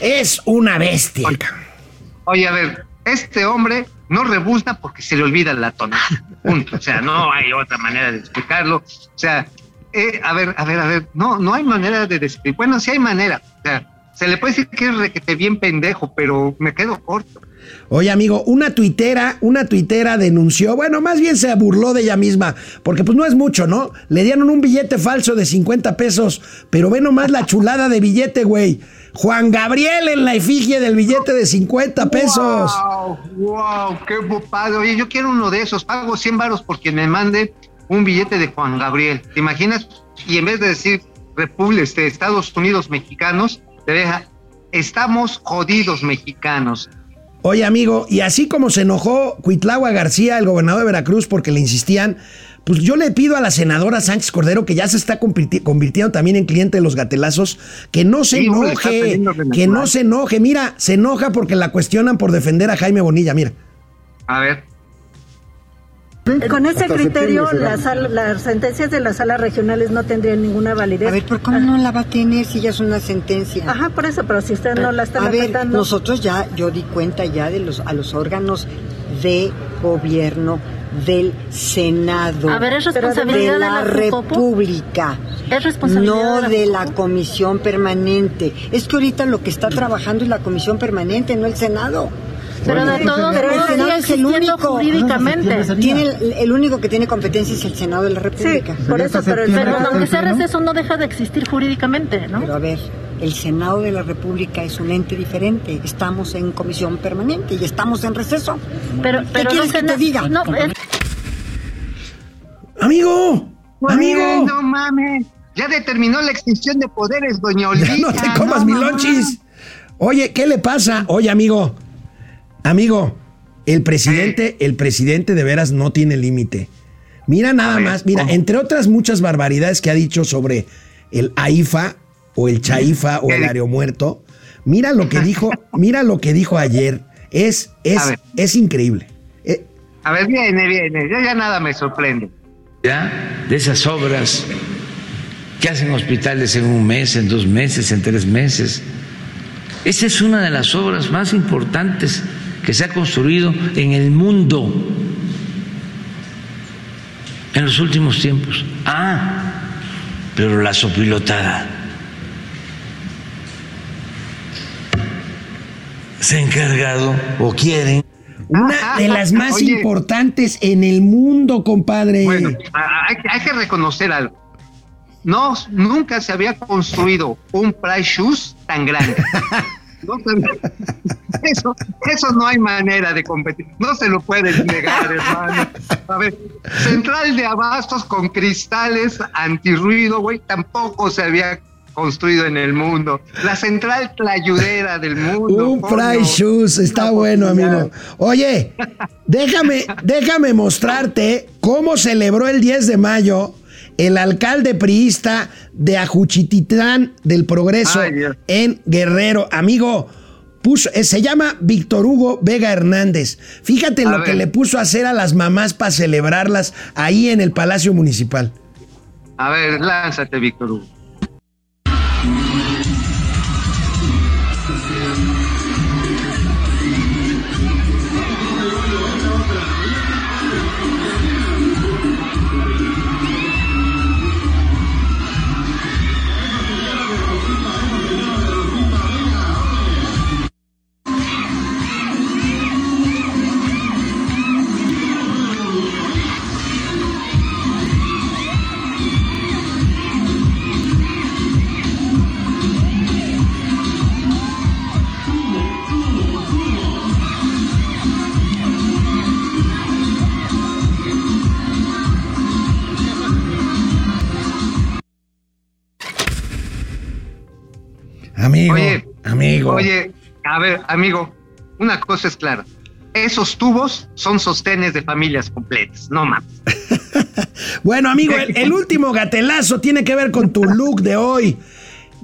Es una bestia.
Oye, a ver, este hombre no rebuzna porque se le olvida la tonada. Punto. O sea, no hay otra manera de explicarlo. O sea, eh, a ver, a ver, a ver, no, no hay manera de describir. Bueno, sí hay manera. O sea, se le puede decir que es requete bien pendejo, pero me quedo corto.
Oye, amigo, una tuitera, una tuitera denunció, bueno, más bien se burló de ella misma, porque pues no es mucho, ¿no? Le dieron un billete falso de 50 pesos, pero ve nomás la chulada de billete, güey. Juan Gabriel en la efigie del billete de 50 pesos.
¡Wow! ¡Wow! ¡Qué padre! Oye, yo quiero uno de esos. Pago 100 varos por quien me mande un billete de Juan Gabriel. ¿Te imaginas? Y en vez de decir República, este, Estados Unidos mexicanos, te deja, estamos jodidos mexicanos.
Oye, amigo, y así como se enojó Cuitlagua García, el gobernador de Veracruz, porque le insistían, pues yo le pido a la senadora Sánchez Cordero, que ya se está convirti- convirtiendo también en cliente de los gatelazos, que no se
Sí,
enoje, que no se enoje. Mira, se enoja porque la cuestionan por defender a Jaime Bonilla, mira.
A ver.
Con ese criterio, las, sentencias de las salas regionales no tendrían ninguna validez.
A ver, ¿por cómo no la va a tener si ya es una sentencia?
Ajá, por eso, pero si usted no la está
A ver, nosotros ya, yo di cuenta ya de los, a los órganos de gobierno del Senado.
A ver, es responsabilidad
de
de
la. República.
Es responsabilidad
No
de la
de la comisión permanente. Es que ahorita lo que está trabajando es la comisión permanente, no el Senado.
Pero de todos
Pero el Senado es el
existiendo
único.
jurídicamente.
Tiene el, el único que tiene competencia es el Senado de la República.
por eso, pero, el pero aunque sea receso no deja de existir jurídicamente, ¿no?
Pero a ver, el Senado de la República es un ente diferente. Estamos en comisión permanente y estamos en receso.
Pero,
¿Qué
pero
quieres
no
que
se
te diga?
No, es-
Amigo, amigo.
No mames. Ya determinó la extinción de poderes, doña Olvita. *laughs*
Ya no te comas
No,
mi lonchis. Oye, ¿qué le pasa? Oye, amigo, amigo, el presidente, el presidente de veras no tiene límite. Mira nada
ver,
más, mira,
¿cómo?
entre otras muchas barbaridades que ha dicho sobre el AIFA o el CHAIFA o
¿Qué
el aeromuerto, Mira lo que dijo, *laughs* mira lo que dijo ayer. Es, es, es increíble. Eh,
A ver, viene, viene. Ya, ya nada me sorprende.
ya de esas obras que hacen hospitales en un mes, en dos meses, en tres meses. Esta es una de las obras más importantes que se ha construido en el mundo en los últimos tiempos. Ah, pero la sopilotada se ha encargado o quieren
una de las más
Oye.
importantes en el mundo, compadre.
Bueno, hay, hay que reconocer algo. No, nunca se había construido un price shoes tan grande. *laughs* No eso, eso no hay manera de competir. No se lo pueden negar, hermano. A ver, central de abastos con cristales antirruido, güey, tampoco se había construido en el mundo. La central tlayudera del mundo.
Un. Price Shoes, está bueno, amigo. Oye, déjame, *laughs* déjame mostrarte cómo celebró el 10 de mayo el alcalde priista de Ajuchititlán del Progreso
Ay,
en Guerrero. Amigo, puso, eh, se llama Víctor Hugo Vega Hernández. Fíjate
A
lo
ver.
que le puso a hacer a las mamás para celebrarlas ahí en el Palacio Municipal.
A ver, lánzate, Víctor Hugo. Oye, a ver, amigo, una cosa es clara. Esos tubos son sostenes de familias completas, no mames. *laughs*
Bueno, amigo, el, el último gatelazo tiene que ver con tu look de hoy.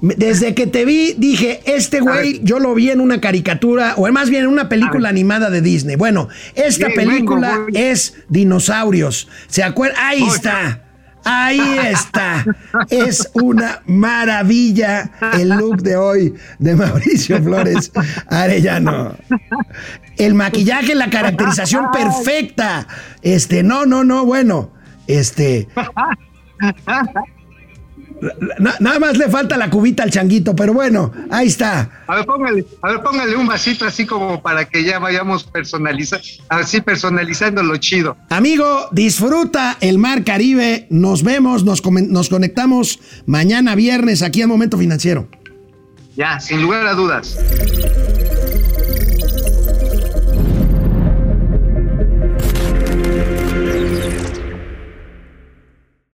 Desde que te vi, dije, este güey, yo lo vi en una caricatura, o más bien en una película animada de Disney. Bueno, esta película es Dinosaurios. ¿Se acuerdan? Ahí está. Ahí está. Es una maravilla el look de hoy de Mauricio Flores Arellano. El maquillaje, la caracterización perfecta. Este, no, no, no, bueno. Este. Na- nada más le falta la cubita al changuito, pero bueno, ahí está.
A ver, póngale, a ver, póngale un vasito así como para que ya vayamos personalizando, así personalizando lo chido.
Amigo, disfruta el Mar Caribe. Nos vemos, nos, nos conectamos mañana viernes aquí en Momento Financiero.
Ya, sin lugar a dudas.